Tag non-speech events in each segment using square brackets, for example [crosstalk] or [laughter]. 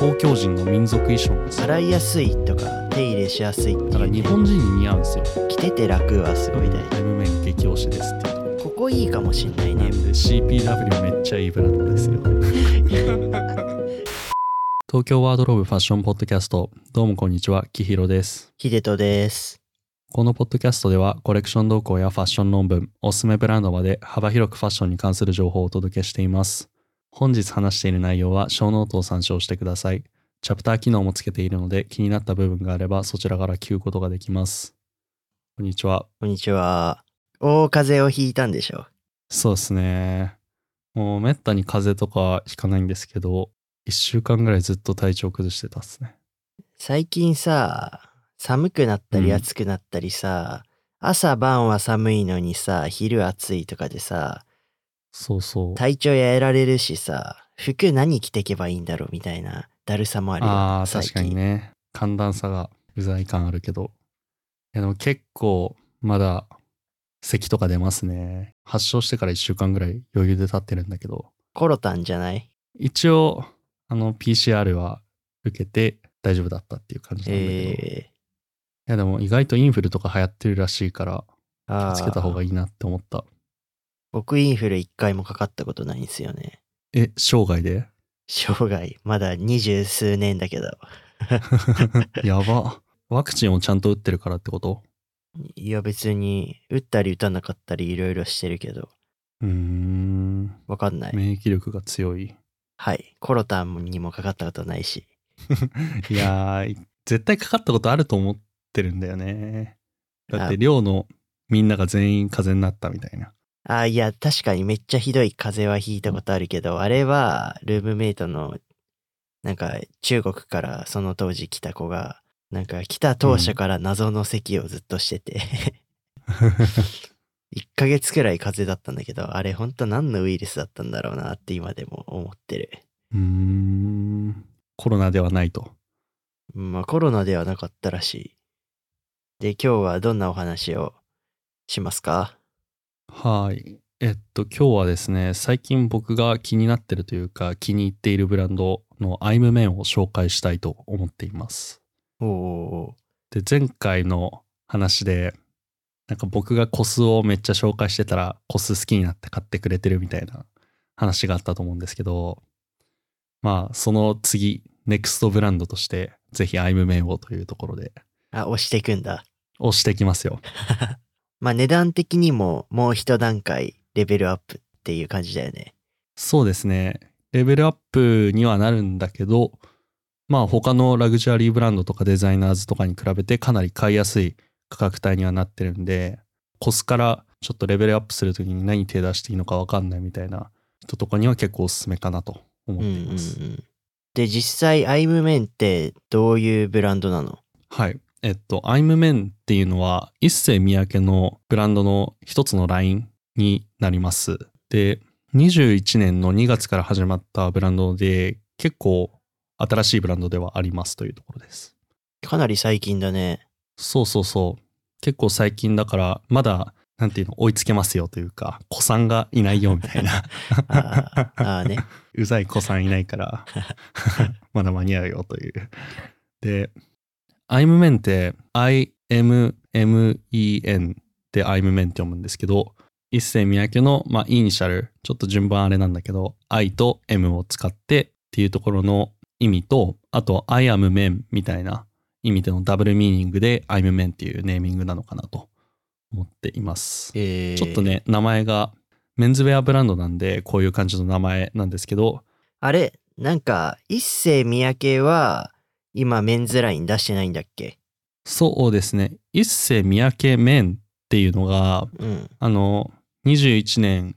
東京人の民族衣装。洗いやすいとか手入れしやすいってだからいう、日本人に似合うんですよ。着てて楽はすごい大事。M 面激推しですっていう。ここいいかもしんないね。なんで CPW めっちゃいいブランドですよ。[laughs] 東京ワードローブファッションポッドキャスト。どうもこんにちはきひろです。秀人ですこのポッドキャストではコレクション動向やファッション論文おすすめブランドまで幅広くファッションに関する情報をお届けしています。本日話している内容は小ノートを参照してください。チャプター機能もつけているので気になった部分があればそちらから聞くことができます。こんにちは。こんにちは。大風邪をひいたんでしょそうですね。もうめったに風邪とかひかないんですけど、一週間ぐらいずっと体調崩してたっすね。最近さ寒くなったりうん暑くなったりさ、朝晩は寒いのにさ昼暑いとかでさそうそう。体調やられるしさ服何着てけばいいんだろうみたいなだるさもあるよあ確かに近ね。寒暖差がうざい感あるけど。いやでも結構まだ咳とか出ますね。発症してから一週間ぐらい余裕で経ってるんだけど、コロタンじゃない？一応、あの PCR は受けて大丈夫だったっていう感じなんだけど。いえやでも意外とインフルとか流行ってるらしいから、ー、あーつけた方がいいなって思った。僕インフル一回もかかったことないんですよね。え、生涯で？生涯。まだ二十数年だけど。[laughs] やば。ワクチンをちゃんと打ってるからってこと？いや別に打ったり打たなかったりいろいろしてるけど。うーん。わかんない、免疫力が強い。はい。コロタンにもかかったことないし。[laughs] いやー、絶対かかったことあると思ってるんだよね。だっあて寮のみんなが全員風邪になったみたいな。あいや確かにめっちゃひどい風邪はひいたことあるけど、あれはルームメイトのなんか中国からその当時来た子がなんか来た当初から謎の咳をずっとしてて、[laughs] 1ヶ月くらい風邪だったんだけどあれほんと何のウイルスだったんだろうなって今でも思ってるうーん。コロナではないと。まあコロナではなかったらしいで今日はどんなお話をしますか？はい。えっと、今日はですね、最近僕が気になってるというか、気に入っているブランドのアイムメンを紹介したいと思っています。おおで前回の話でなんか僕がコスをめっちゃ紹介してたらコス好きになって買ってくれてるみたいな話があったと思うんですけどまあその次ネクストブランドとしてぜひアイムメンをというところであ押していくんだ押していきますよ [laughs] まあ値段的にももう一段階レベルアップっていう感じだよね。そうですねレベルアップにはなるんだけどまあ他のラグジュアリーブランドとかデザイナーズとかに比べてかなり買いやすい価格帯にはなってるんでコスからちょっとレベルアップするときに何手出していいのか分かんないみたいな人とかには結構おすすめかなと思っています。うんうんうん、で実際アイムメンってどういうブランドなの？はい。えっと、アイムメンっていうのは一世三宅のブランドの一つのラインになります。で、21年の2月から始まったブランドで結構新しいブランドではありますというところです。かなり最近だね。そうそうそう。結構最近だから、まだ、なんていうの、追いつけますよというか、子さんがいないよみたいな。あーあーね。[laughs] うざい子さんいないから、[laughs] まだ間に合うよという。で、アイムメンって、IMMEN でアイムメンって読むんですけど、一世三宅の、まあ、イニシャル、ちょっと順番あれなんだけど、I と M を使ってっていうところの意味と、あと、I am men みたいな意味でのダブルミーニングで I'm men っていうネーミングなのかなと思っています。えーちょっと。ね、名前がメンズウェアブランドなんで、こういう感じの名前なんですけど、あれなんか一世三宅は今メンズライン出してないんだっけ？そうですね、一世三宅麺っていうのが、うん。あの、21年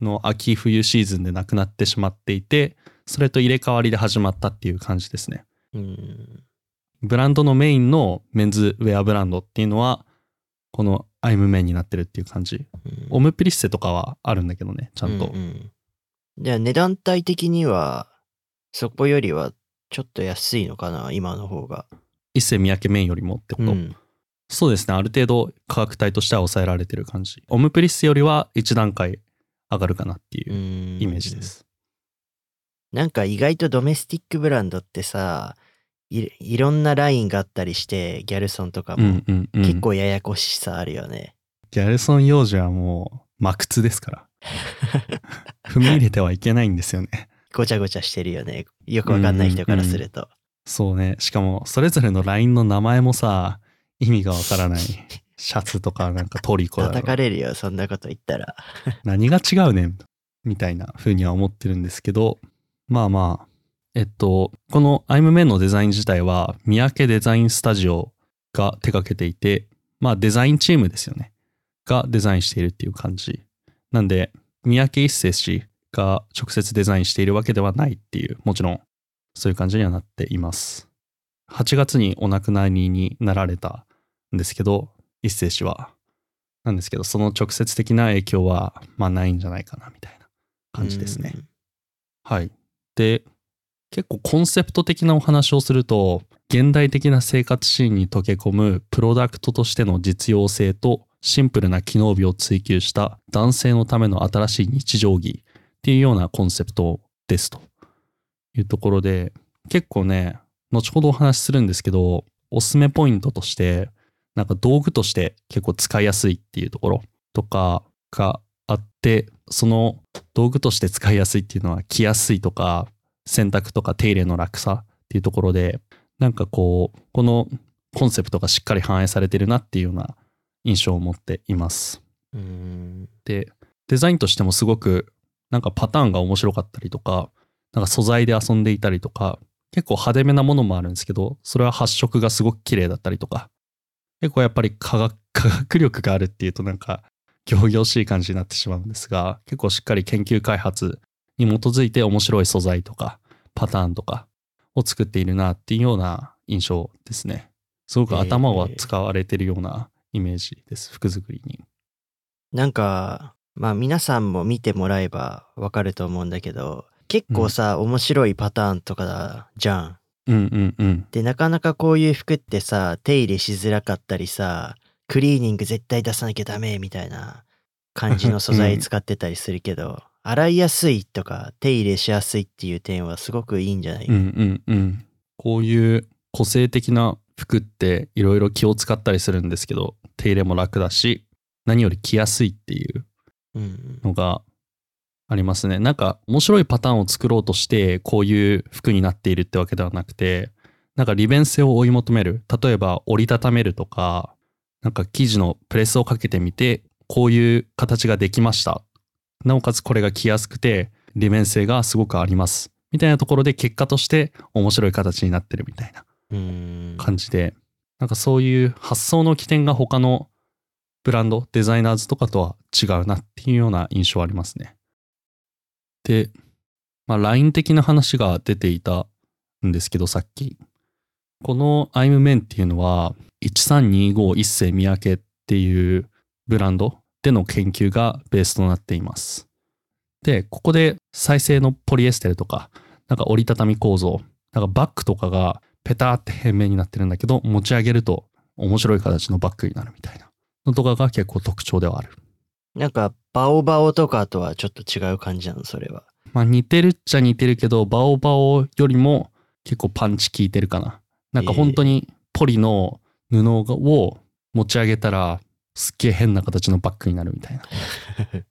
の秋冬シーズンでなくなってしまっていて、それと入れ替わりで始まったっていう感じですね。うん。ブランドのメインのメンズウェアブランドっていうのは、このアイムメンになってるっていう感じ。うんオムプリッセとかはあるんだけどね、ちゃんと。うんうんじゃあ値段帯的にはそこよりはちょっと安いのかな今の方が。一世三宅麺よりもってこと、うん。そうですね、ある程度価格帯としては抑えられてる感じ。オムプリッセよりは一段階上がるかなっていうイイメージで。す。なんか意外とドメスティックブランドってさ、いいろんなラインがあったりして、ギャルソンとかうも、んうんうん。結構ややこしさあるよね。ギャルソン幼児はもう、真靴ですから。[laughs] 踏み入れてはいけないんですよね。ごちゃごちゃしてるよね。よくわかんない人からすると。そうね。しかも、それぞれのラインの名前もさ、意味がわからない。[laughs] シャツとかなんかトリコだろ叩かれるよ、そんなこと言ったら。[laughs] 何が違うねんみたいな風には思ってるんですけど、まあまあ、えっと、この I'm Men のデザイン自体は、三宅デザインスタジオが手掛けていて、まあデザインチームですよね。がデザインしているっていう感じ。なんで、三宅一生氏が直接デザインしているわけではないっていう、もちろんそういう感じにはなっています。8月にお亡くなりになられたんですけど、一生氏は。なんですけど、その直接的な影響は、まあないんじゃないかな、みたいな感じですね。うん。はい。で、結構コンセプト的なお話をすると、現代的な生活シーンに溶け込むプロダクトとしての実用性とシンプルな機能美を追求した男性のための新しい日常着っていうようなコンセプトですというところで、結構ね、後ほどお話しするんですけど、おすすめポイントとして、なんか道具として結構使いやすいっていうところとかがあって、その道具として使いやすいっていうのは着やすいとか洗濯とか手入れの楽さっていうところでなんかこうこのコンセプトがしっかり反映されてるなっていうような印象を持っています。うん。でデザインとしてもすごくなんかパターンが面白かったりとかなんか素材で遊んでいたりとか結構派手めなものもあるんですけどそれは発色がすごく綺麗だったりとか結構やっぱり科学 [laughs] 科学力があるっていうとなんか仰々しい感じになってしまうんですが結構しっかり研究開発に基づいて面白い素材とかパターンとかを作っているなっていうような印象ですね。すごく頭は使われてるようなイメージです服作りに。なんか、まあ皆さんも見てもらえばわかると思うんだけど、結構さ、面白いパターンとかじゃん。うんうんうんで、なかなかこういう服ってさ、手入れしづらかったりさ、クリーニング絶対出さなきゃダメみたいな感じの素材使ってたりするけど、洗いやすいとか手入れしやすいっていう点はすごくいいんじゃない、うんうんうん。こういう個性的な服っていろいろ気を使ったりするんですけど、手入れも楽だし、何より着やすいっていううんのがありますね。なんか面白いパターンを作ろうとして、こういう服になっているってわけではなくて、なんか利便性を追い求める。例えば折りたためるとか、なんか生地のプレスをかけてみて、こういう形ができました。なおかつこれが着やすくて、利便性がすごくあります。みたいなところで結果として面白い形になってるみたいなうん。感じで、なんかそういう発想の起点が他のブランド、デザイナーズとかとは違うなっていうような印象ありますね。で、まあ、ライン的な話が出ていたんですけど、さっき。この I'm Men っていうのは、1325一世三宅っていうブランドでの研究がベースとなっています。で、ここで再生のポリエステルとか、なんか折りたたみ構造、なんかバッグとかがペターって平面になってるんだけど、持ち上げると面白い形のバッグになるみたいなのとかが結構特徴ではある。なんか、バオバオとかとはちょっと違う感じなの、それは。まあ似てるっちゃ似てるけど、バオバオよりも結構パンチ効いてるかな。なんか本当にポリの布を持ち上げたらすっげえ変な形のバッグになるみたいな。[laughs]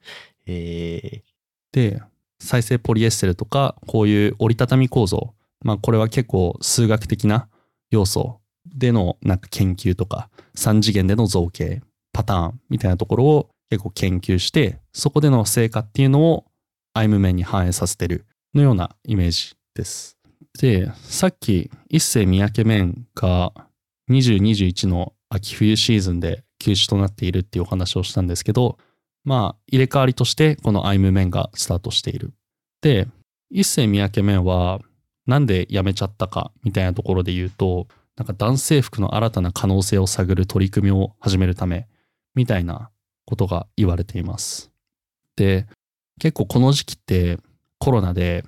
えで、再生ポリエステルとか、こういう折りたたみ構造。まあこれは結構数学的な要素でのなんか研究とか、3次元での造形、パターンみたいなところを結構研究して、そこでの成果っていうのをアイム面に反映させてるのようなイメージです。で、さっき一世三宅面が2021の秋冬シーズンで休止となっているっていうお話をしたんですけど、まあ入れ替わりとしてこのアイム面がスタートしている。で、一世三宅面はなんで辞めちゃったかみたいなところで言うと、なんか男性服の新たな可能性を探る取り組みを始めるためみたいなことが言われています。で、結構この時期ってコロナで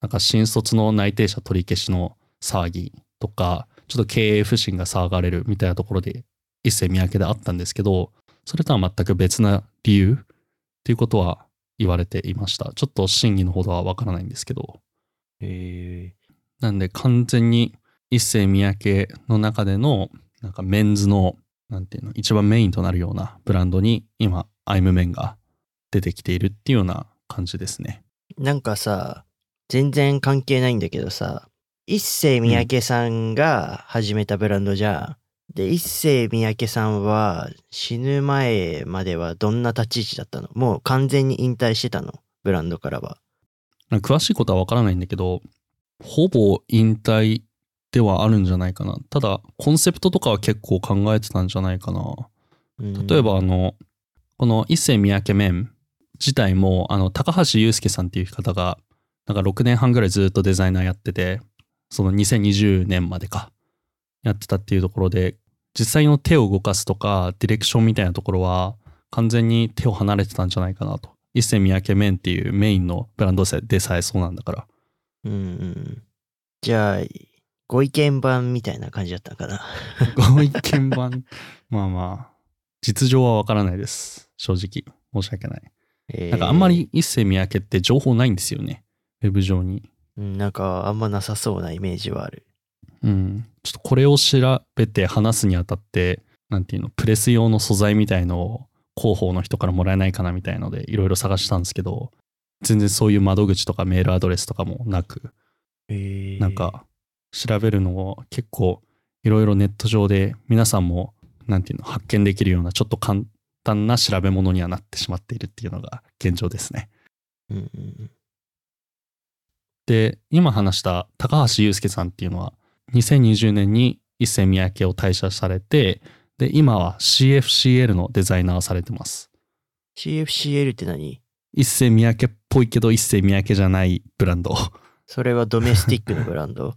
なんか新卒の内定者取り消しの騒ぎとか、ちょっと経営不振が騒がれるみたいなところで一世三宅であったんですけど、それとは全く別な理由っていうことは言われていました。ちょっと真偽のほどはわからないんですけど。へえなんで完全に一世三宅の中でのなんかメンズのなんていうの一番メインとなるようなブランドに今アイムメンが出てきているっていうような感じですね。なんかさ、全然関係ないんだけどさ、一世三宅さんが始めたブランドじゃん。で、一世三宅さんは死ぬ前まではどんな立ち位置だったの？もう完全に引退してたの？ブランドからは。詳しいことはわからないんだけどほぼ引退ではあるんじゃないかな。ただコンセプトとかは結構考えてたんじゃないかな。うん例えばあのこの一世三宅麺自体もあの高橋祐介さんっていう方がなんか6年半ぐらいずっとデザイナーやっててその2020年までかやってたっていうところで実際の手を動かすとかディレクションみたいなところは完全に手を離れてたんじゃないかなと一世三宅麺っていうメインのブランドでさえそうなんだからうんうん。じゃあ、ご意見番みたいな感じだったのかな。[laughs] [laughs] ご意見番まあまあ実情はわからないです正直申し訳ないえーなんかあんまり一世三宅って情報ないんですよね。ウェブ上に。うんなんかあんまなさそうなイメージはある。うん。ちょっとこれを調べて話すにあたって、なんていうの、プレス用の素材みたいのを広報の人からもらえないかなみたいのでいろいろ探したんですけど、全然そういう窓口とかメールアドレスとかもなく、えーなんか調べるのを結構いろいろネット上で皆さんもなんていうの発見できるようなちょっと簡単な調べ物にはなってしまっているっていうのが現状ですね。うんうんうん。で今話した高橋祐介さんっていうのは2020年に一世三宅を退社されてで今は CFCL のデザイナーをされてます。CFCL って何？一世三宅っぽいけど一世三宅じゃないブランド。それはドメスティックのブランド？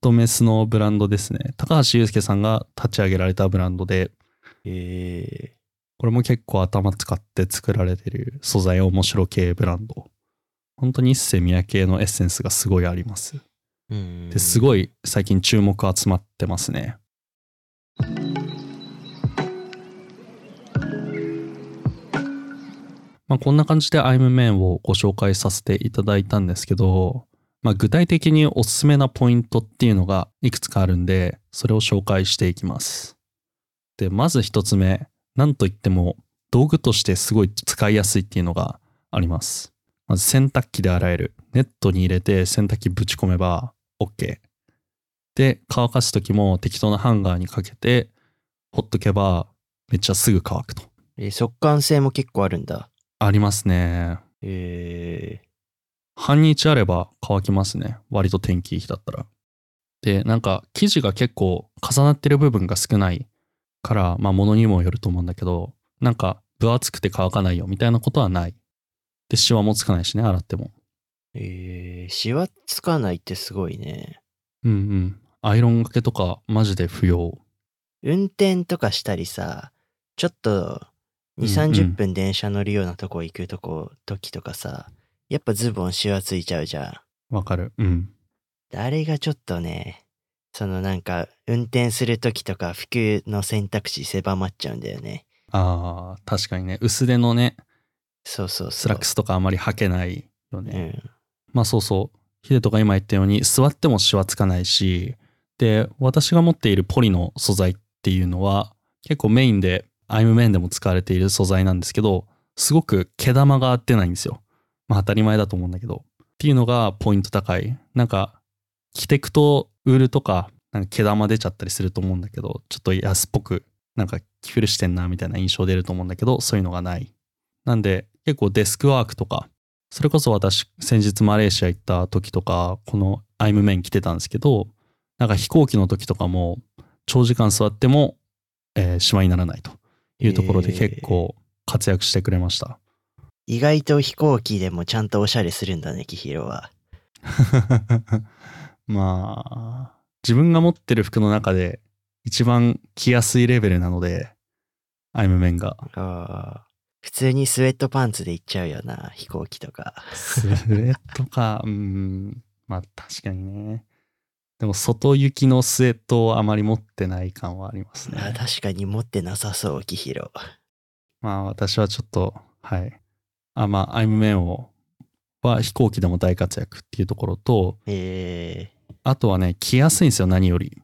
ドメスのブランドですね。高橋祐介さんが立ち上げられたブランドで。えこれも結構頭使って作られてる素材面白系ブランド。本当に一世三宅のエッセンスがすごいあります。ですごい最近注目集まってますね。まあ、こんな感じで I'm Man をご紹介させていただいたんですけど、まあ、具体的におすすめなポイントっていうのがいくつかあるんで、それを紹介していきます。で、まず一つ目、なんといっても道具としてすごい使いやすいっていうのがあります。まず洗濯機で洗える。ネットに入れて洗濯機ぶち込めば OK。で、乾かす時も適当なハンガーにかけて、ほっとけばめっちゃすぐ乾くと。えー速乾性も結構あるんだ。ありますね。え半日あれば乾きますね。割と天気いい日だったら。で、なんか生地が結構重なってる部分が少ないから、まあ物にもよると思うんだけど、なんか分厚くて乾かないよみたいなことはない。で、シワもつかないしね、洗っても。ー、えー、シワつかないってすごいね。うんうん。アイロンがけとかマジで不要。運転とかしたりさ、ちょっと2、うんうん30分電車乗るようなとこ行くとこ、時とかさ、やっぱズボンシワついちゃうじゃん。わかる。うん。あれがちょっとね、そのなんか運転する時とか服の選択肢狭まっちゃうんだよね。ああ、確かにね。薄手のね、そうそうそう。スラックスとかあまり履けないよね。うん。まあそうそう。ヒデとか今言ったように座ってもシワつかないし、で、私が持っているポリの素材っていうのは結構メインで、アイムメンでも使われている素材なんですけど、すごく毛玉が出ないんですよ。まあ当たり前だと思うんだけど。っていうのがポイント高い。なんか、着てくとウールとか、なんか毛玉出ちゃったりすると思うんだけど、ちょっと安っぽく、なんか着古してんなみたいな印象出ると思うんだけど、そういうのがない。なんで、結構デスクワークとか、それこそ私、先日マレーシア行った時とか、このアイムメン着てたんですけど、なんか飛行機の時とかも、長時間座っても、えー、シワにならないというところで結構活躍してくれました。意外と飛行機でもちゃんとおしゃれするんだね、キヒロは。[laughs] まあ、自分が持ってる服の中で一番着やすいレベルなので、アイムメンが。あー普通にスウェットパンツで行っちゃうよな、飛行機とか。スウェットか、[laughs] うん、まあ確かにね。でも外行きのスウェットをあまり持ってない感はありますね。あ確かに持ってなさそう、キヒロ。まあ私はちょっと、はい。あ、まあ、アイムメンをは飛行機でも大活躍っていうところと、えあとはね、着やすいんですよ、何より。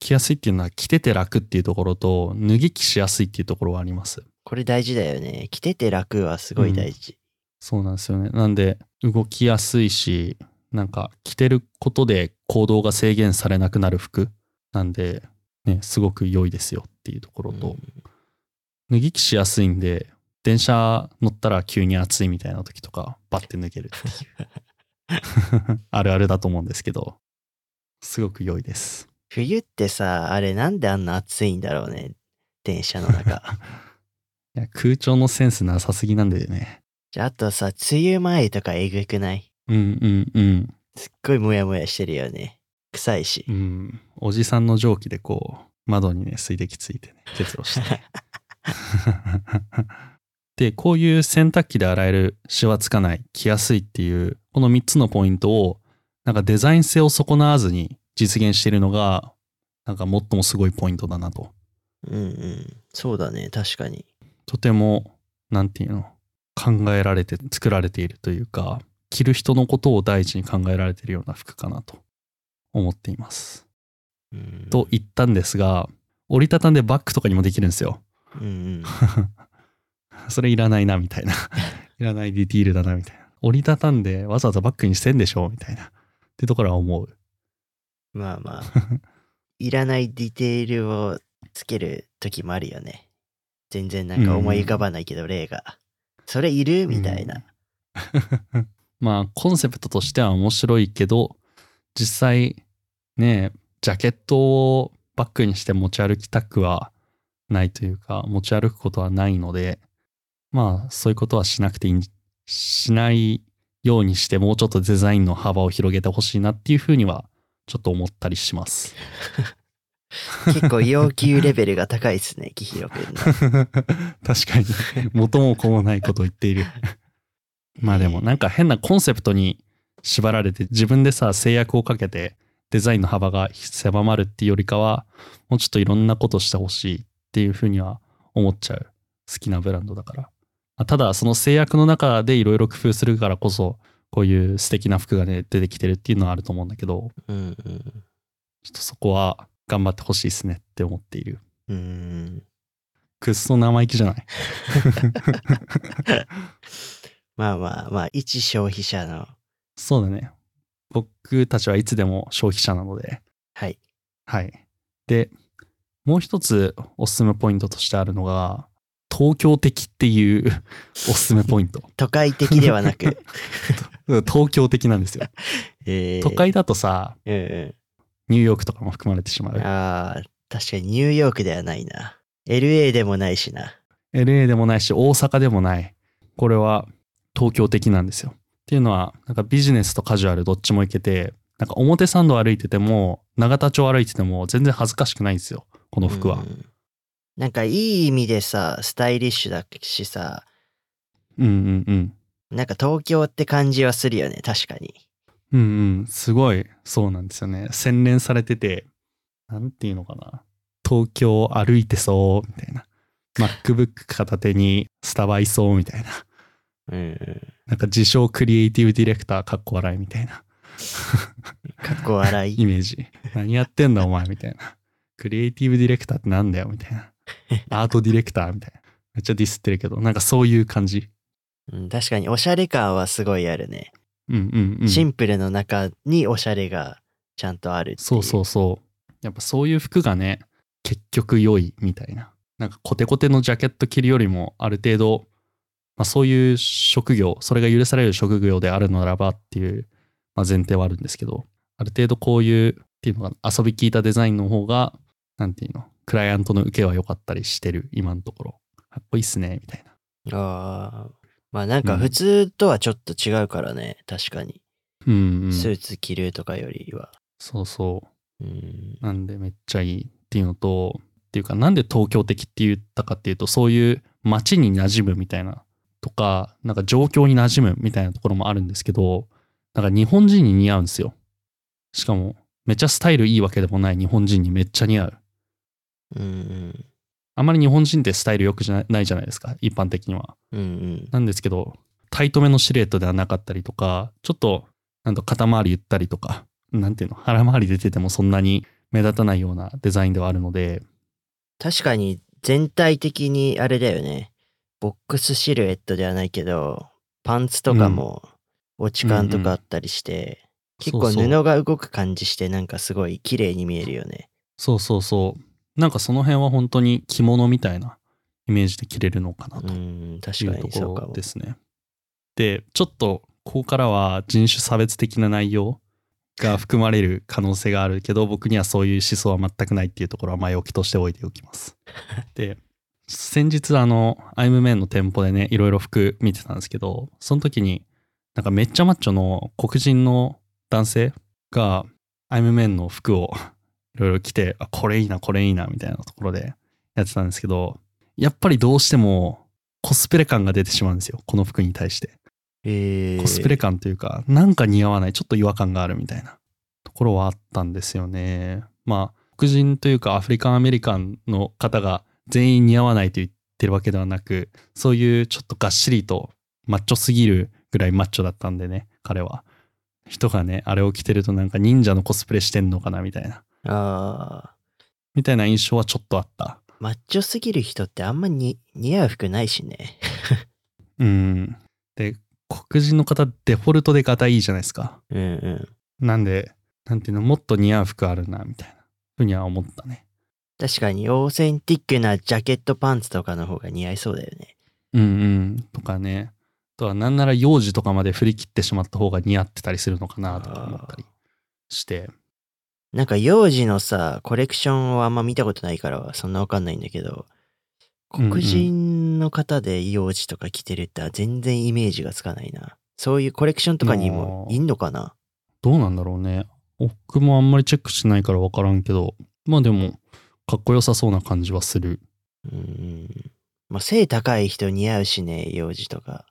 着やすいっていうのは着てて楽っていうところと、脱ぎ着しやすいっていうところはあります。これ大事だよね。着てて楽はすごい大事。そうなんですよね。なんで、動きやすいし、なんか着てることで行動が制限されなくなる服なんで、ね、すごく良いですよっていうところと、うん脱ぎ着しやすいんで、電車乗ったら急に暑いみたいな時とか、バッて脱げるっていう。[laughs] あるあるだと思うんですけど、すごく良いです。冬ってさ、あれなんであんな暑いんだろうね。電車の中。[laughs] いや空調のセンスなさすぎなんでね。じゃあ、あとさ、梅雨前とかえぐくない？うんうんうん。すっごいモヤモヤしてるよね。臭いしう。ん。おじさんの蒸気でこう、窓にね、水滴ついてね、結露して。[laughs] で、こういう洗濯機で洗える、シワつかない、着やすいっていう、この3つのポイントを、なんかデザイン性を損なわずに実現しているのが、なんか最もすごいポイントだなと。うんうん。そうだね、確かに。とても、なんていうの、考えられて、作られているというか、着る人のことを第一に考えられているような服かなと思っています。うん、と言ったんですが、折りたたんでバッグとかにもできるんですよ。うんうん。[laughs] [laughs] それいらないな、みたいな。[laughs] いらないディティールだな、みたいな。折りたたんでわざわざバッグにしてんでしょみたいな。ってところは思う。まあまあ。[laughs] いらないディテールをつける時もあるよね。全然なんか思い浮かばないけど、例が。それいる？みたいな。まあ、コンセプトとしては面白いけど、実際、ね、ジャケットをバッグにして持ち歩きたくはないというか、持ち歩くことはないので、まあ、そういうことはしなくていいん、しないようにして、もうちょっとデザインの幅を広げてほしいなっていうふうには、ちょっと思ったりします。[laughs] 結構要求レベルが高いですね、キヒロくんの。確かに、元も子もないことを言っている。[laughs] まあでも、なんか変なコンセプトに縛られて、自分でさ、制約をかけて、デザインの幅が狭まるっていうよりかは、もうちょっといろんなことしてほしいっていうふうには思っちゃう。好きなブランドだから。まあただ、その制約の中でいろいろ工夫するからこそ、こういう素敵な服がね、出てきてるっていうのはあると思うんだけど、うんうん。ちょっとそこは頑張ってほしいですねって思っている。うーん。くっそ生意気じゃない？[laughs] まあまあまあ、一消費者の、そうだね。僕たちはいつでも消費者なので。はい。はい。で、もう一つおすすめポイントとしてあるのが、東京的っていう [laughs] おすすめポイント。都会的ではなく、[laughs] 東京的なんですよ。[laughs] えー、都会だとさ、うんうニューヨークとかも含まれてしまん。う。ああ、確かにニューヨークではないな。LA でもないしな。LA でもないし、大阪でもない。これは東京的なんですよ。っていうのは、なんかビジネスとカジュアルどっちも行けて、なんか表参道歩いてても、永田町歩いてても全然恥ずかしくないんですよ。この服は。うんなんかいい意味でさ、スタイリッシュだしさ、うんうんうん。なんか東京って感じはするよね、確かに。うんうん。すごい、そうなんですよね。洗練されてて、なんていうのかな。東京歩いてそう、みたいな。MacBook 片手にスタバいそう、みたいな。うんうん。なんか自称クリエイティブディレクターかっこ笑いみたいなかっこ笑い。[laughs] イメージ。何やってんだお前みたいな。クリエイティブディレクターってなんだよみたいな。[laughs] アートディレクターみたいな。めっちゃディスってるけど、なんかそういう感じ。うん、確かにおしゃれ感はすごいあるね。うんうんうん。シンプルの中におしゃれがちゃんとあるっていそうそうそう。やっぱそういう服がね、結局良いみたいな。なんかコテコテのジャケット着るよりも、ある程度、まあ、そういう職業、それが許される職業であるならばっていう、まあ、前提はあるんですけど、ある程度こういう、っていうのが遊び効いたデザインの方が、なんていうの、クライアントの受けは良かったりしてる、今のところ。かっこいいっすね、みたいな。ああ。まあなんか普通とはちょっと違うからね、確かに。うん、うん。スーツ着るとかよりは。そうそう。うん。なんでめっちゃいいっていうのと、っていうかなんで東京的って言ったかっていうと、そういう街に馴染むみたいなとか、なんか状況に馴染むみたいなところもあるんですけど、なんか日本人に似合うんですよ。しかも、めっちゃスタイルいいわけでもない日本人にめっちゃ似合う。うんうん。あんまり日本人ってスタイル良くじゃないじゃないですか、一般的には。うんうん。なんですけど、タイトめのシルエットではなかったりとか、ちょっと、なんと肩周りゆったりとか、なんていうの、腹回り出ててもそんなに目立たないようなデザインではあるので、確かに全体的にあれだよね。ボックスシルエットではないけど、パンツとかも落ち感とかあったりして、結構そうそう布が動く感じしてなんかすごい綺麗に見えるよね。そうそうそう。なんかその辺は本当に着物みたいなイメージで着れるのかなうとん、確かいうとこ。ろですね。で、ちょっとここからは人種差別的な内容が含まれる可能性があるけど、僕にはそういう思想は全くないっていうところは前置きとして置いておきます。[laughs] で、先日あの、アイムメンの店舗でね、いろいろ服見てたんですけど、その時になんかめっちゃマッチョの黒人の男性がアイムメンの服をいろいろ着て、あ、これいいな、これいいな、みたいなところでやってたんですけど、やっぱりどうしてもコスプレ感が出てしまうんですよ。この服に対して。えー、コスプレ感というか、なんか似合わない、ちょっと違和感があるみたいなところはあったんですよね。まあ、黒人というかアフリカンアメリカンの方が全員似合わないと言ってるわけではなく、そういうちょっとがっしりとマッチョすぎるぐらいマッチョだったんでね、彼は。人がね、あれを着てるとなんか忍者のコスプレしてんのかなみたいな。あみたいな印象はちょっとあった。ーマッチョすぎる人ってあんまに似合う服ないしね。うん。で、黒人の方デフォルトで型いいじゃないですか。うんうん。なんで、なんていうの、もっと似合う服あるな、みたいなふうには思ったね。確かにオーセンティックなジャケットパンツとかの方が似合いそうだよね。うんうん。とかね。あとはなんなら幼児とかまで振り切ってしまった方が似合ってたりするのかなとか思ったりして。なんか幼児のさ、コレクションをあんま見たことないからそんなわかんないんだけど、黒人の方で幼児とか着てるって全然イメージがつかないな。そういうコレクションとかにもいんのかな？どうなんだろうね。僕もあんまりチェックしてないから分からんけど、まあでも、かっこよさそうな感じはする。うん。まあ背高い人似合うしね、幼児とか。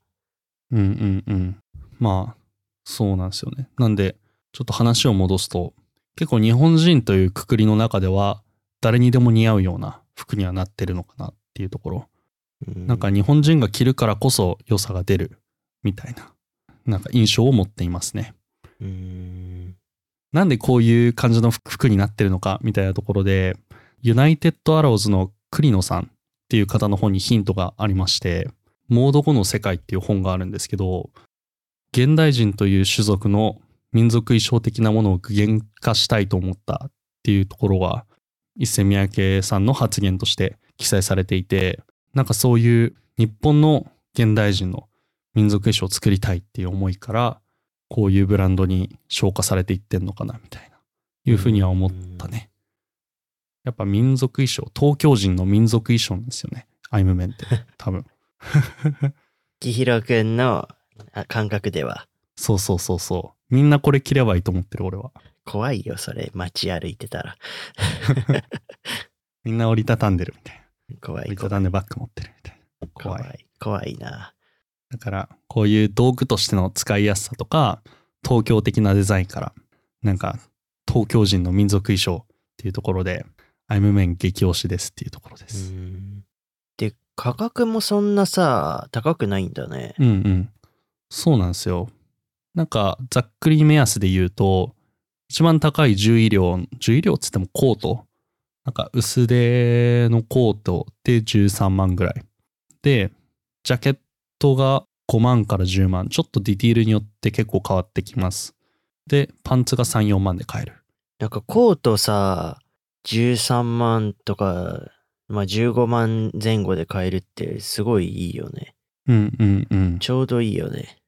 うんうんうん。まあ、そうなんですよね。なんで、ちょっと話を戻すと、結構日本人というくくりの中では、誰にでも似合うような服にはなってるのかなっていうところ。うんなんか日本人が着るからこそ良さが出るみたいな、なんか印象を持っていますね。うん。なんでこういう感じの服になってるのかみたいなところで、ユナイテッドアローズの栗野さんっていう方の本にヒントがありまして、モード後の世界っていう本があるんですけど、現代人という種族の民族衣装的なものを具現化したいと思ったっていうところが、一瀬三宅さんの発言として記載されていて、なんかそういう日本の現代人の民族衣装を作りたいっていう思いから、こういうブランドに昇華されていってんのかなみたいな、いうふうには思ったね。やっぱ民族衣装、東京人の民族衣装なんですよね。アイムメンって、[laughs] 多分。きひろくんのあ感覚では。そうそうそうそう。みんなこれ着ればいいと思ってる俺は。怖いよ、それ。街歩いてたら。[laughs] みんな折りたたんでるみたいな。怖い、折りた。たんでバッグ持ってるみたいな。怖い。怖い。な。だから、こういう道具としての使いやすさとか、東京的なデザインから、なんか、東京人の民族衣装っていうところで、アイムメン激推しですっていうところでうす。ん。で、価格もそんなさ、高くないんだね。うんうん。そうなんですよ。なんか、ざっくり目安で言うと、一番高い重衣料、重衣料っつってもコート。なんか薄手のコートで13万ぐらい。で、ジャケットが5万から10万。ちょっとディティールによって結構変わってきます。で、パンツが3、4万で買える。なんかコートさ、13万とか、まあ15万前後で買えるってすごいいいよね。うんうんうん。ちょうどいいよね。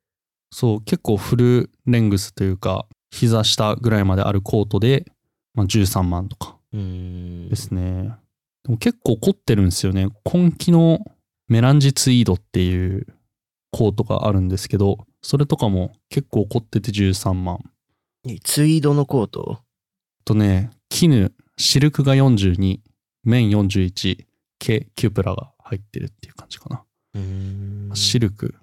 そう、結構フルレングスというか、膝下ぐらいまであるコートで、まあ、13万とか。ですね。でも結構凝ってるんですよね。今季のメランジツイードっていうコートがあるんですけど、それとかも結構凝ってて13万。えツイードのコート？とね、絹、シルクが42、綿41、毛、キュープラが入ってるっていう感じかな。シルク、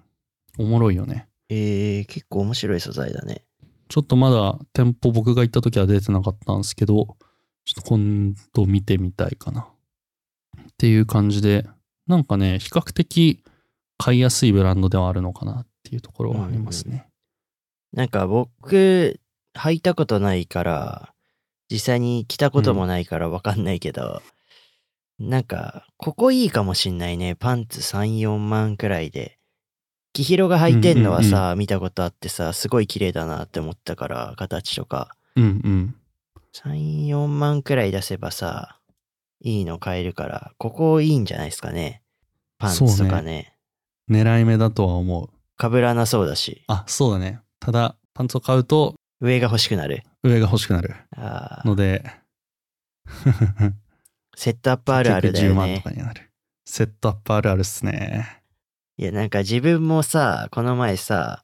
おもろいよね。えー、結構面白い素材だね。ちょっとまだ店舗僕が行った時は出てなかったんですけど、ちょっと今度見てみたいかな。っていう感じで、なんかね、比較的買いやすいブランドではあるのかなっていうところはありますね。なんか僕、履いたことないから、実際に着たこともないからわかんないけど、なんか、ここいいかもしんないね。パンツ3、4万くらいで。キヒロが履いてんのはさ、見たことあってさ、すごい綺麗だなって思ったから、形とか。うんうん。3、4万くらい出せばさ、いいの買えるから、ここいいんじゃないですかね。パンツとかね。狙い目だとは思う。かぶらなそうだし、あ、そうだね。ただ、パンツを買うと上が欲しくなる。上が欲しくなるので、セットアップあるあるだ [laughs] 結局10万よねと。かになる。セットアップあるあるっすね。いや、なんか自分もさ、この前さ、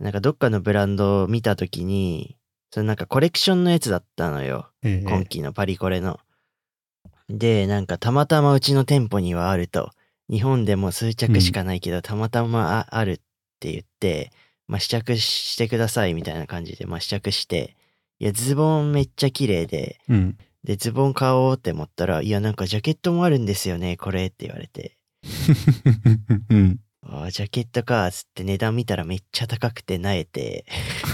なんかどっかのブランドを見たときに、それなんかコレクションのやつだったのよ。ええ今期のパリコレの。で、なんかたまたまうちの店舗にはあると。日本でも数着しかないけど、たまたまああるって言って、まあ、試着してくださいみたいな感じで、まあ、試着して、いや、ズボンめっちゃ綺麗で、うん。で、ズボン買おうって思ったら、いや、なんかジャケットもあるんですよね、これって言われて。うん。あージャケットか、つって値段見たらめっちゃ高くて萎えて、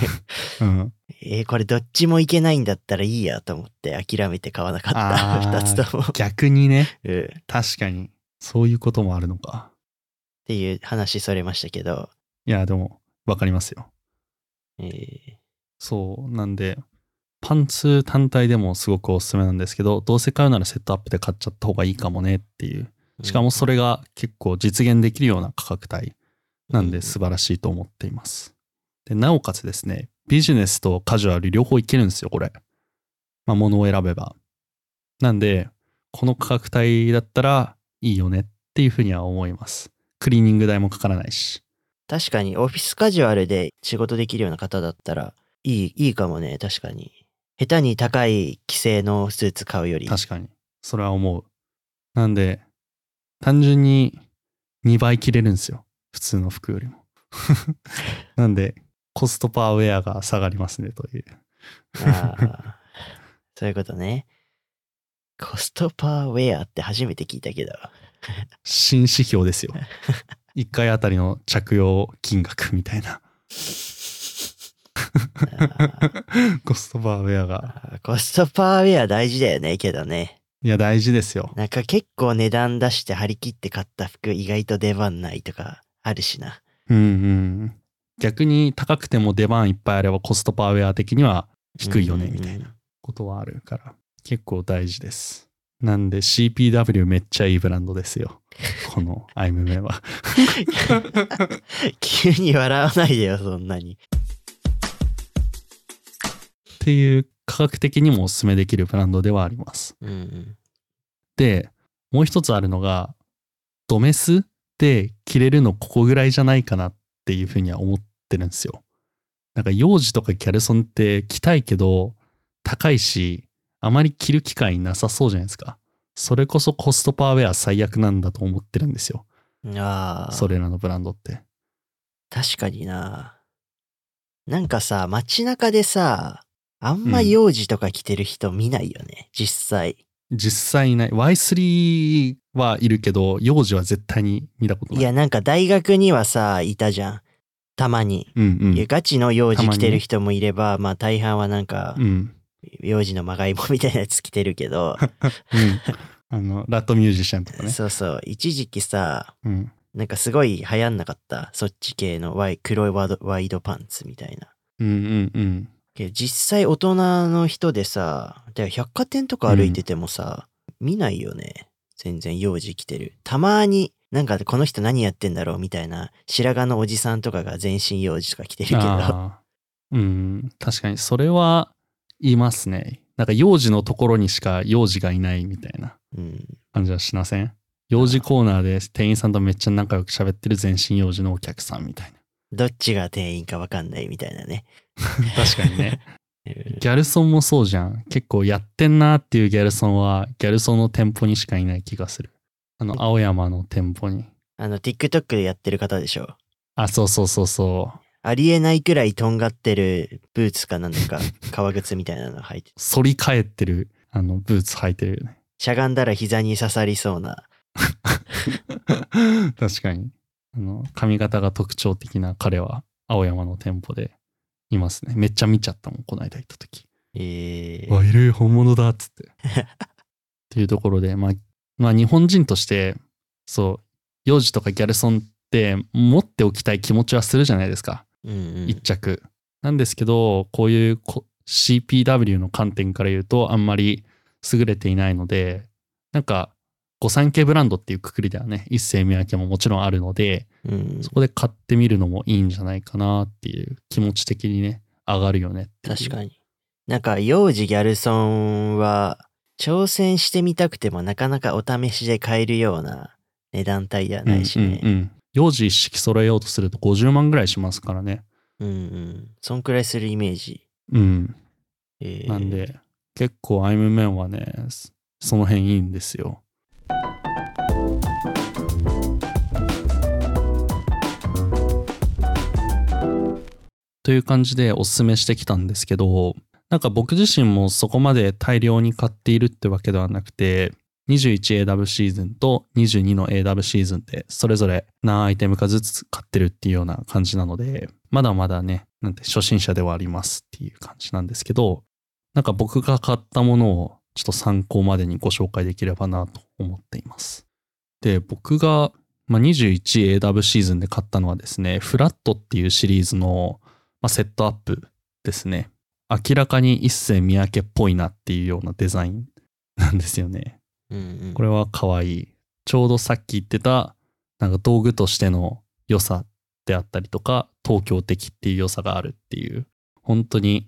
[laughs] うん。えーこれどっちもいけないんだったらいいやと思って諦めて買わなかあった。ー二つとも。逆にね、うん。っ確かに、そういうこともあるのか。ていう話それましたけど、いや、でも、わかりますよ。えーそう。なんで、パンツ単体でもすごくおすすめなんですけど、どうせ買うならセットアップで買っちゃった方がいいかもねっていう。しかもそれが結構実現できるような価格帯なんで素晴らしいと思っています。で、なおかつですね、ビジネスとカジュアル両方いけるんですよ、これ。まあ、物を選べば。なんで、この価格帯だったらいいよねっていうふうには思います。クリーニング代もかからないし。確かにオフィスカジュアルで仕事できるような方だったら、いい、いいかもね、確かに。下手に高い規制のスーツ買うより。確かに。それは思う。なんで、単純に2倍着れるんですよ。普通の服よりも。[laughs] なんで、コストパーウェアが下がりますねという。そういうことね。コストパーウェアって初めて聞いたけど。新指標ですよ。[laughs] 1回あたりの着用金額みたいな。[laughs] コストパーウェアが。コストパーウェア大事だよね、けどね。いや、大事ですよ。なんか結構値段出して張り切って買った服意外と出番ないとかあるしな。うんうん。逆に高くても出番いっぱいあればコストパーウェア的には低いよね、みたいなことはあるから。結構大事です。なんで CPW めっちゃいいブランドですよ。[laughs] このアイムメは。[laughs] 急に笑わないでよ、そんなに。っていう価格的にもおすすめできるブランドではあります。うんうん。で、もう一つあるのが、ドメスで着れるのここぐらいじゃないかなっていうふうには思ってるんですよ。なんか幼児とかギャルソンって着たいけど高いし、あまり着る機会なさそうじゃないですか。それこそコストパーウェア最悪なんだと思ってるんですよ。ああ。それらのブランドって。確かにな。なんかさ、街中でさ、あんま幼児とか着てる人見ないよね、実際。実際いない。Y3 はいるけど、幼児は絶対に見たことない。いや、なんか大学にはさ、いたじゃん。たまに。うんうん。いや、ガチの幼児着てる人もいれば、まあ大半はなんかう、ん。幼児のまがいもみたいなやつ着てるけど、[laughs] うん。あの、ラットミュージシャンとかね。そうそう、一時期さ、うん。なんかすごい流行んなかった？そっち系のワイ黒いワードワイドパンツみたいな。うんうんうん。実際大人の人でさ、で百貨店とか歩いててもさ、見ないよね。全然幼児着てる。たまに、なんかこの人何やってんだろうみたいな白髪のおじさんとかが全身幼児とか着てるけど。うん。確かに、それはいますね。なんか幼児のところにしか幼児がいないみたいなうん。感じはしません？幼児コーナーで店員さんとめっちゃ仲良く喋ってる全身幼児のお客さんみたいどっちが店員かわかんないみたいなね。な。[laughs] 確かにね。うんギャルソンもそうじゃん。結構やってんなっていうギャルソンは、ギャルソンの店舗にしかいない気がする。あの、青山の店舗に。あの、TikTok でやってる方でしょ？あ、そうそうそうそありえないくらいとんがってるブーツかなんだか、[laughs] 革靴みたいなの履いて。う。反り返ってる、あの、ブーツ履いてるよね。しゃがんだら膝に刺さりそうな。[laughs] 確かに。あの髪型が特徴的な彼は青山の店舗でいますね。めっちゃ見ちゃったもん、この間行った時。えー、わ、いる本物だっつって。っていうところで、まあ、まあ日本人として、そう、幼児とかギャルソンって持っておきたい気持ちはするじゃないですか。うんうん一着。なんですけど、こういうこ CPW の観点から言うとあんまり優れていないので、なんか、御三家ブランドっていうくくりではね、一世三宅ももちろんあるので、うんそこで買ってみるのもいいんじゃないかなっていう気持ち的にね、上がるよね確かに。なんか、幼児ギャルソンは、挑戦してみたくてもなかなかお試しで買えるような値段帯ではないしね。うんうんうん幼児一式揃えようとすると50万ぐらいしますからね。うんうん。そんくらいするイメージ。うん。えーなんで、結構アイムメンはね、そその辺いいんですよ。という感じでおすすめしてきたんですけど、なんか僕自身もそこまで大量に買っているってわけではなくて、21AW シーズンと22の AW シーズンでそれぞれ何アイテムかずつ買ってるっていうような感じなので、まだまだね、なんて初心者ではありますっていう感じなんですけど、なんか僕が買ったものをちょっと参考までにご紹介できればなと思っています。で、僕が、まあ、21AW シーズンで買ったのはですね、フラットっていうシリーズの、まあ、セットアップですね。明らかに一世三宅っぽいなっていうようなデザインなんですよね。うんうん、これは可愛い。ちょうどさっき言ってた、なんか道具としての良さであったりとか、東京的っていう良さがあるっていう、本当に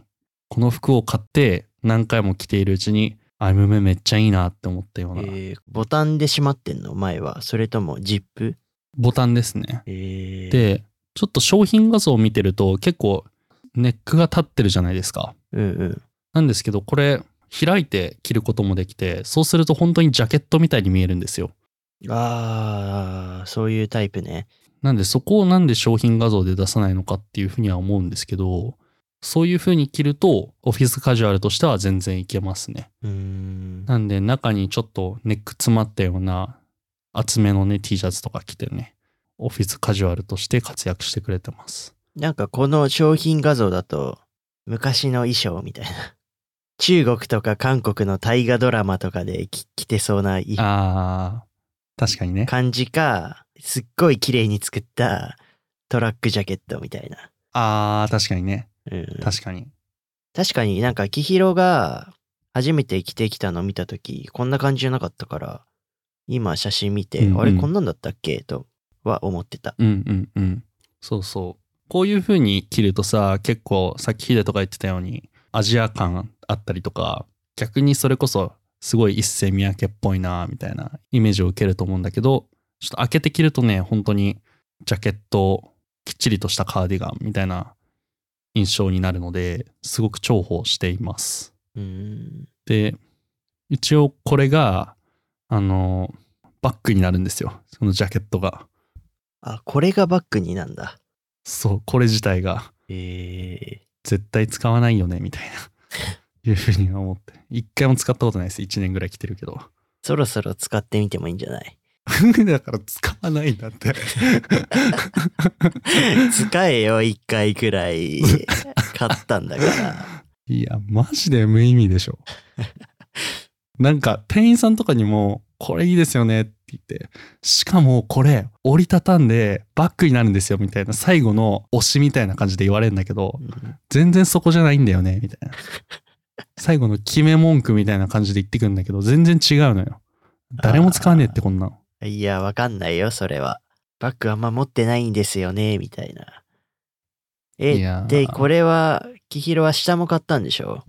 この服を買って何回も着ているうちに、アイムメめっちゃいいなって思ったような、えーボタンで閉まってんの？前は。それともジップ？ボタンですね。えー、で、ちょっと商品画像を見てると結構ネックが立ってるじゃないですか。うんうん。なんですけど、これ開いて着ることもできて、そうすると本当にジャケットみたいに見えるんですよ。ああ、そういうタイプね。なんでそこをなんで商品画像で出さないのかっていうふうには思うんですけど、そういうふうに着るとオフィスカジュアルとしては全然いけますね。ん。なんで中にちょっとネック詰まったような厚めのね T シャツとか着てね、オフィスカジュアルとして活躍してくれてます。なんかこの商品画像だと、昔の衣装みたいな。[laughs] 中国とか韓国の大河ドラマとかで着着てそうないあー、確かにね。感じか、すっごい綺麗に作ったトラックジャケットみたいな。あー、確かにね。うん、確かに。確かになんかキヒロが初めて着てきたの見たとき、こんな感じじゃなかったから、今写真見て、うんうんあれこんなんだったっけ？とは思ってた。うんうんうん。そうそう。こういう風に着るとさ、結構さっきヒデとか言ってたように、アジア感あったりとか、逆にそれこそすごい一世三宅っぽいな、みたいなイメージを受けると思うんだけど、ちょっと開けて着るとね、本当にジャケット、きっちりとしたカーディガンみたいな印象になるので、すごく重宝しています。で、一応これが、あの、バッグになるんですよ。そのジャケットが。あ、これがバッグになんだ。そう、これ自体が。え絶対使わないよねみたいな [laughs] いうふうに思って一回も使ったことないです1年ぐらい来てるけどー、そろそろ使ってみてもいいんじゃない？だから使わないんだって。使えよ、一回くらい。買ったんだから。いやマジで無意味でしょ。なんか店員さんとかにもこれいいですよねって言ってしかもこれ折りたたんでバッグになるんですよみたいな最後の推しみたいな感じで言われるんだけどうん。全然そこじゃないんだよねみたいな。最後の決め文句みたいな感じで言ってくるんだけど全然違うのよ。誰も使わねえってこんなのいや、わかんないよ、それは。バッグあんま持ってないんですよね、みたいな。え、いやーで、これは、キヒロは下も買ったんでしょ？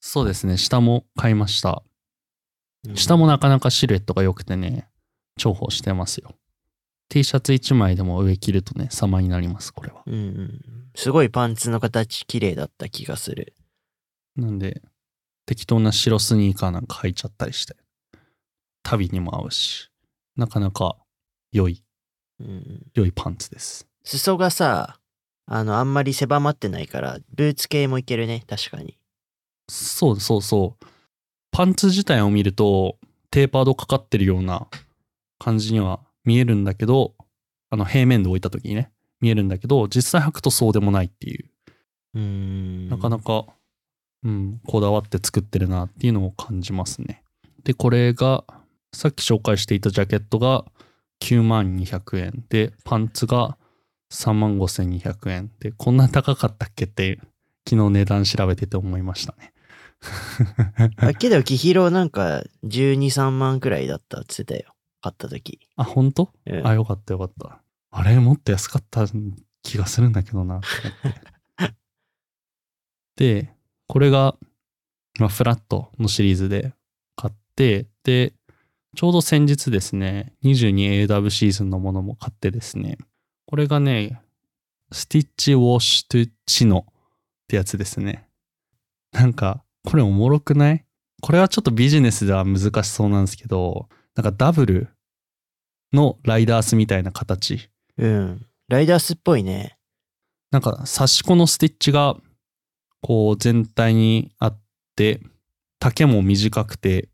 そうですね下も買いましたうん下もなかなかシルエットが良くてね重宝してますよ T シャツ1枚でも上着るとね様になりますこれはうんうん。すごいパンツの形綺麗だった気がする。なんで適当な白スニーカーなんか履いちゃったりして旅にも合うしなかなか良いうん、良いパンツです裾がさ、あの、あんまり狭まってないから、ブーツ系もいけるね、確かに。そうそうそうパンツ自体を見るとテーパードかかってるような感じには見えるんだけどあの平面で置いた時にね、見えるんだけど、実際履くとそうでもないっていう、うーん。なかなか、うん、こだわって作ってるなっていうのを感じますね。で、これが、さっき紹介していたジャケットが9万200円で、パンツが3万5200円で、こんな高かったっけって、昨日値段調べてて思いましたね。[laughs] あけ？ど、キヒロなんか12、3万くらいだったって言ってたよ。買った時。あ、本当？うんあ、よかったよかった。あれ、もっと安かった気がするんだけどな。[laughs] で、これが、まあ、フラットのシリーズで買って、で、ちょうど先日ですね、22AW シーズンのものも買ってですね、これがね、スティッチウォッシュトゥチノってやつですね。なんか、これおもろくない？これはちょっとビジネスでは難しそうなんですけど、なんかダブルのライダースみたいな形。うん。ライダースっぽいね。なんか差し子のスティッチがこう全体にあって、丈も短くて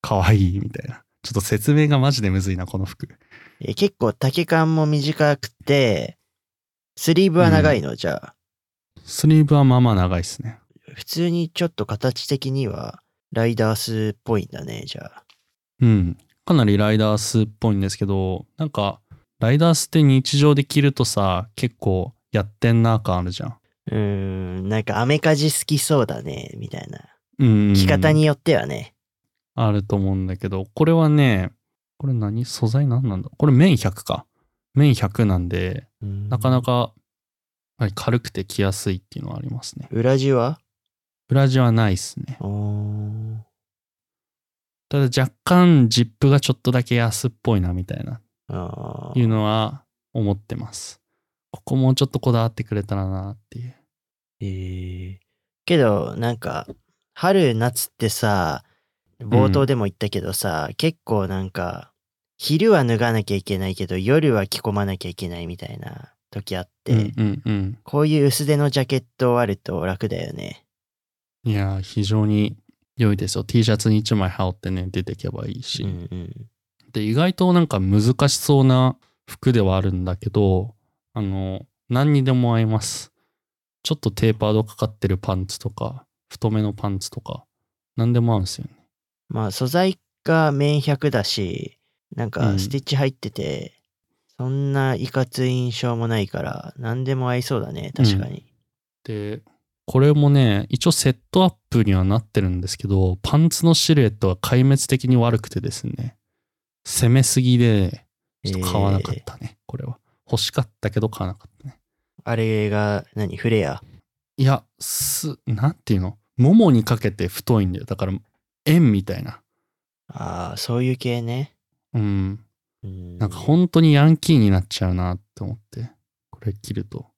可愛いみたいな。ちょっと説明がマジでむずいな、この服。え結構丈感も短くて、スリーブは長いの、じゃあ。スリーブはまあまあ長いですね。普通にちょっと形的にはライダースっぽいんだね、じゃあ。うん。かなりライダースっぽいんですけど、なんか、ライダースって日常で着るとさ、結構やってんな感あるじゃん。うーん、なんかアメカジ好きそうだね、みたいな。うん。着方によってはね。あると思うんだけど、これはね、これ何？素材何なんだ？これ綿100か。綿100なんで、なかなか。かはい軽くて着やすいっていうのはありますね。裏地は？裏地はないっすね。ただ若干ジップがちょっとだけ安っぽいなみたいな、いうのは思ってます。ここもうちょっとこだわってくれたらなっていう。えーけど、なんか、春、夏ってさ、冒頭でも言ったけどさ、結構なんか、昼は脱がなきゃいけないけど、夜は着込まなきゃいけないみたいな時あって、うんうんうん。こういう薄手のジャケットあると楽だよね。いやー、非常に良いですよ。T シャツに1枚羽織ってね、出てけばいいし。うんうん。で、意外となんか難しそうな服ではあるんだけど、あの、何にでも合います。ちょっとテーパードかかってるパンツとか、太めのパンツとか、何でも合うんですよね。まあ、素材が綿100だし、なんうんかスティッチ入ってて、そんないかつい印象もないから、何でも合いそうだね、確かに。で、これもね、一応セットアップにはなってるんですけど、パンツのシルエットは壊滅的に悪くてですね、攻めすぎで、ちょっと買わなかったね、これは。欲しかったけど買わなかったね。あれが何、フレア？いや、す、なんていうの？ももにかけて太いんだよ。だから、円みたいな。ああ、そういう系ね。うん。うんなんか本当にヤンキーになっちゃうなって思って。これ着ると。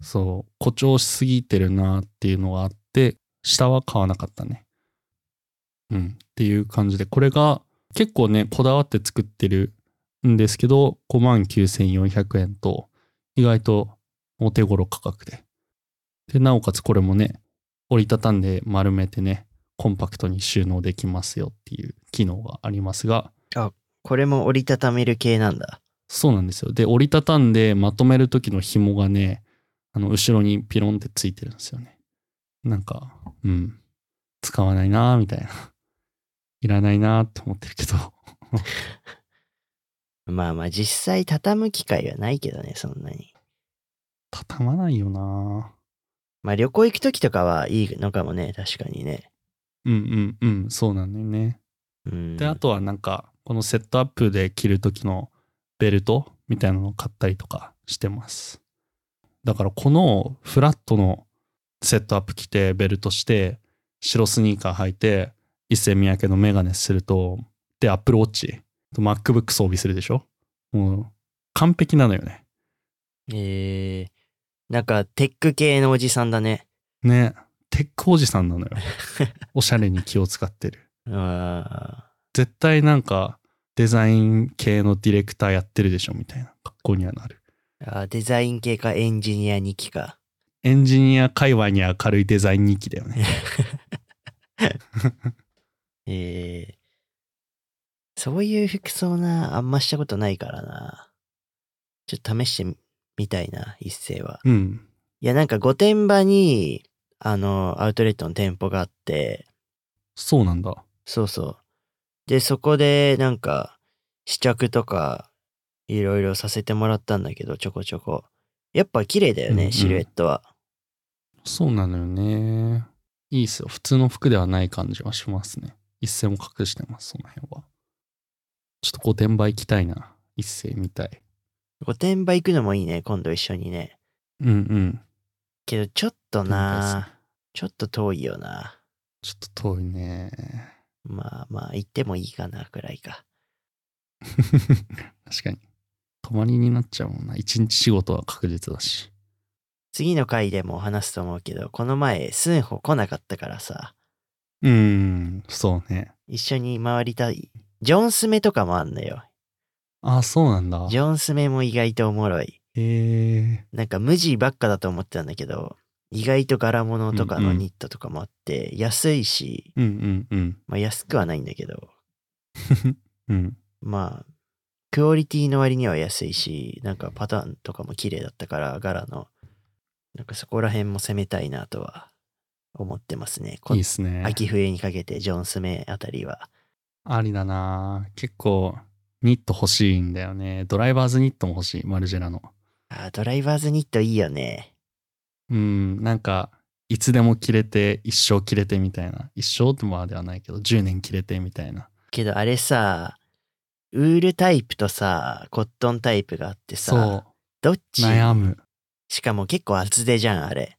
そう、誇張しすぎてるなっていうのがあって、下は買わなかったね。うん。っていう感じで、これが結構ね、こだわって作ってるんですけど、59,400円と、意外とお手頃価格で。で、なおかつこれもね、折りたたんで丸めてね、コンパクトに収納できますよっていう機能がありますが、これも折りたためる系なんだ。そうなんですよ。で、折りたたんでまとめる時の紐がね、あの、後ろにピロンってついてるんですよね。なんか、うん。使わないなーみたいな。[laughs] いらないなーって思ってるけど。[laughs] まあまあ実際畳む機会はないけどね、そんなに。畳まないよなまあ旅行行く時とかはいいのかもね、確かにね。ーうんうんうん、そうなんだよね。うん。で、あとはなんか、このセットアップで着る時のベルトみたいなのを買ったりとかしてます。だからこのフラットのセットアップ着てベルトして白スニーカー履いて一世三宅のメガネするとでアップルウォッチと MacBook 装備するでしょ？もう完璧なのよね。えー、なんかテック系のおじさんだね。ね。テックおじさんなのよ。[laughs] おしゃれに気を使ってる。あ絶対なんかデザイン系のディレクターやってるでしょみたいな格好にはなる。ーあー、デザイン系かエンジニア2期か。エンジニア界隈には軽いデザイン日記だよね。[laughs] えー、そういう服装な、あんましたことないからな。ちょっと試してみみたいな、一斉は。うん。いや、なんか御殿場に、あの、アウトレットの店舗があって、そうなんだ。そうそう。で、そこで、なんか、試着とか、いろいろさせてもらったんだけど、ちょこちょこ。やっぱ綺麗だよね、うんうんシルエットは。そうなのよね。いいっすよ。普通の服ではない感じはしますね。一斉も隠してます、その辺は。ちょっと御殿場行きたいな。一斉みたい。御殿場行くのもいいね、今度一緒にね。うんうん。けど、ちょっとな、ちょっと遠いよな。ちょっと遠いね。まあまあ、行ってもいいかな、くらいか。[laughs] 確かに。泊まりになっちゃうもんな。一日仕事は確実だし。次の回でも話すと思うけど、この前、スンホ来なかったからさ、うーん、そうね。一緒に回りたい。ジョンスメとかもあんのよ。あ、そうなんだ。ジョンスメも意外とおもろい。へえなんか無地ばっかだと思ってたんだけど、意外と柄物とかのニットとかもあって、安いし、うんうんうん。まあ安くはないんだけど、[laughs] うん。まあ、クオリティの割には安いし、なんかパターンとかも綺麗だったから、柄の。なんかそこら辺も攻めたいなとは思ってますね。こいいっすね。秋冬にかけてジョンスメあたりは。ありだな結構、ニット欲しいんだよね。ドライバーズニットも欲しい。マルジェラの。あードライバーズニットいいよね。うん、なんか、いつでも着れて、一生着れてみたいな。一生ってまではないけど、10年着れてみたいな。けどあれさ、ウールタイプとさ、コットンタイプがあってそさ、どっう、ち？悩む。しかも結構厚手じゃん、あれ。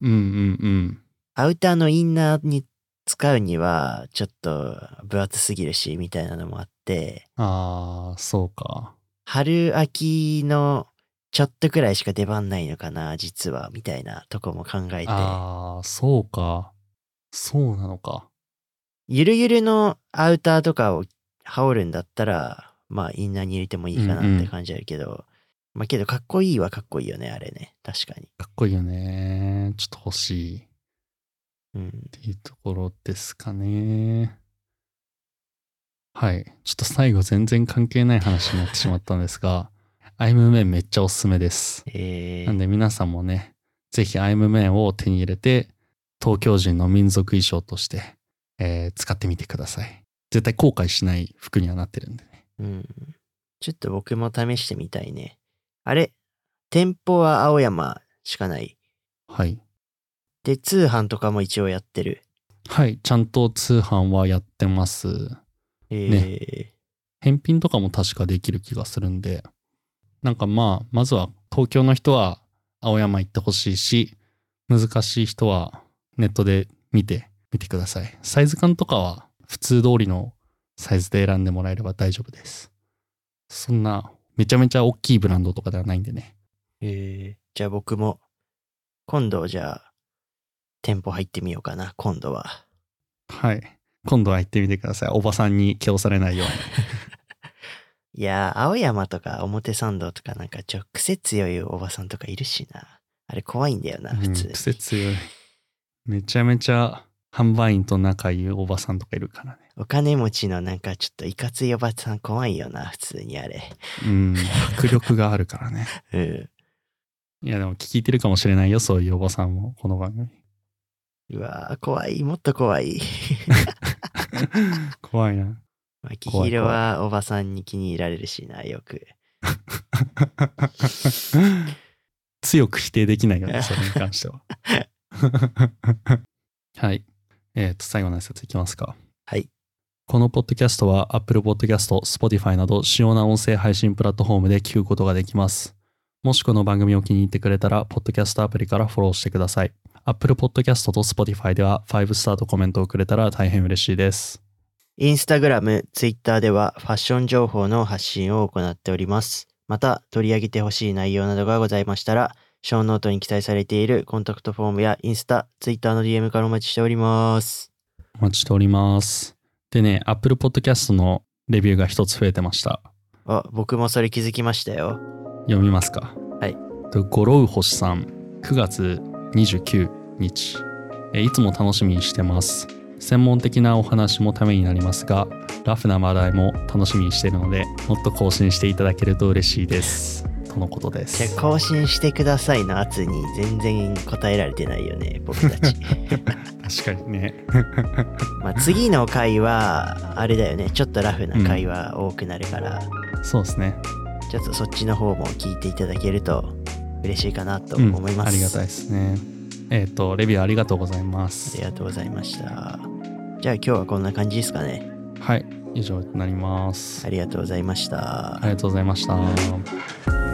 うんうんうん。アウターのインナーに使うには、ちょっと分厚すぎるし、みたいなのもあって、ああ、そうか。春秋のちょっとくらいしか出番ないのかな、実は、みたいなとこも考えて。ああ、そうか。そうなのか。ゆるゆるのアウターとかを羽織るんだったら、まあインナーに入れてもいいかなって感じあるけど、まあけどかっこいいはかっこいいよね、あれね。確かに。かっこいいよね。ちょっと欲しい。っうん。ていうところですかね。はい。ちょっと最後全然関係ない話になってしまったんですが、[laughs] アイムメンめっちゃおすすめです。えー、なんで皆さんもね、ぜひアイムメンを手に入れて、東京人の民族衣装として、えー使ってみてください。絶対後悔しない服にはなってるんでね。うん。ちょっと僕も試してみたいね。あれ？店舗は青山しかない。はい。で、通販とかも一応やってる。はい。ちゃんと通販はやってます。えー返品とかも確かできる気がするんで、なんかまあ、まずは東京の人は青山行ってほしいし、難しい人はネットで見てみてください。サイズ感とかは普通通りのサイズで選んでもらえれば大丈夫です。そんなめちゃめちゃ大きいブランドとかではないんでね。えーじゃあ僕も、今度じゃあ、店舗入ってみようかな、今度は。はい。今度は行ってみてください。おばさんに気をされないように。[laughs] いやー、青山とか表参道とかなんかちょ、癖強いおばさんとかいるしな。あれ怖いんだよな、普通うん、癖強い。めちゃめちゃ販売員と仲いいおばさんとかいるからね。お金持ちのなんかちょっといかついおばさん怖いよな、普通にあれ。うん、[laughs] 迫力があるからね。うん。いやでも聞いてるかもしれないよ、そういうおばさんも、この番組。うわー、怖い、もっと怖い。[laughs] 怖いな。秋怖い広はおばさんに気に入られるしな、よく。[laughs] 強く否定できないよね、[laughs] それに関しては。はい。えっ、と、最後の挨拶いきますか。はい。このポッドキャストは Apple Podcast、Spotify など主要な音声配信プラットフォームで聞くことができます。もしこの番組を気に入ってくれたら、ポッドキャストアプリからフォローしてください。Apple Podcast と Spotify では5スターとコメントをくれたら大変嬉しいです。インスタグラム、ツイッターではファッション情報の発信を行っております。また、取り上げてほしい内容などがございましたら、ショーノートに記載されているコンタクトフォームやインスタ、ツイッターの DM からお待ちしております。お待ちしております。でね、Apple Podcast のレビューが一つ増えてました。あ、僕もそれ気づきましたよ。読みますか？はい。とゴロウ星さん、9月29日。えいつも楽しみにしてます。専門的なお話もためになりますがラフな話題も楽しみにしているのでもっと更新していただけると嬉しいです。とのことです。あ更新してくださいの圧に。全然答えられてないよね、僕たち。[laughs] 確かにね。[laughs] まあ次の回は、あれだよね、ちょっとラフな回は多くなるから、そうですね。ちょっとそっちの方も聞いていただけると嬉しいかなとうん思います。ありがたいですねえっ、とレビューありがとうございまあすりがとうございました。じゃあ今日はこんな感じですかね。はい以上となりますありがとうございましたあ。りがとうございました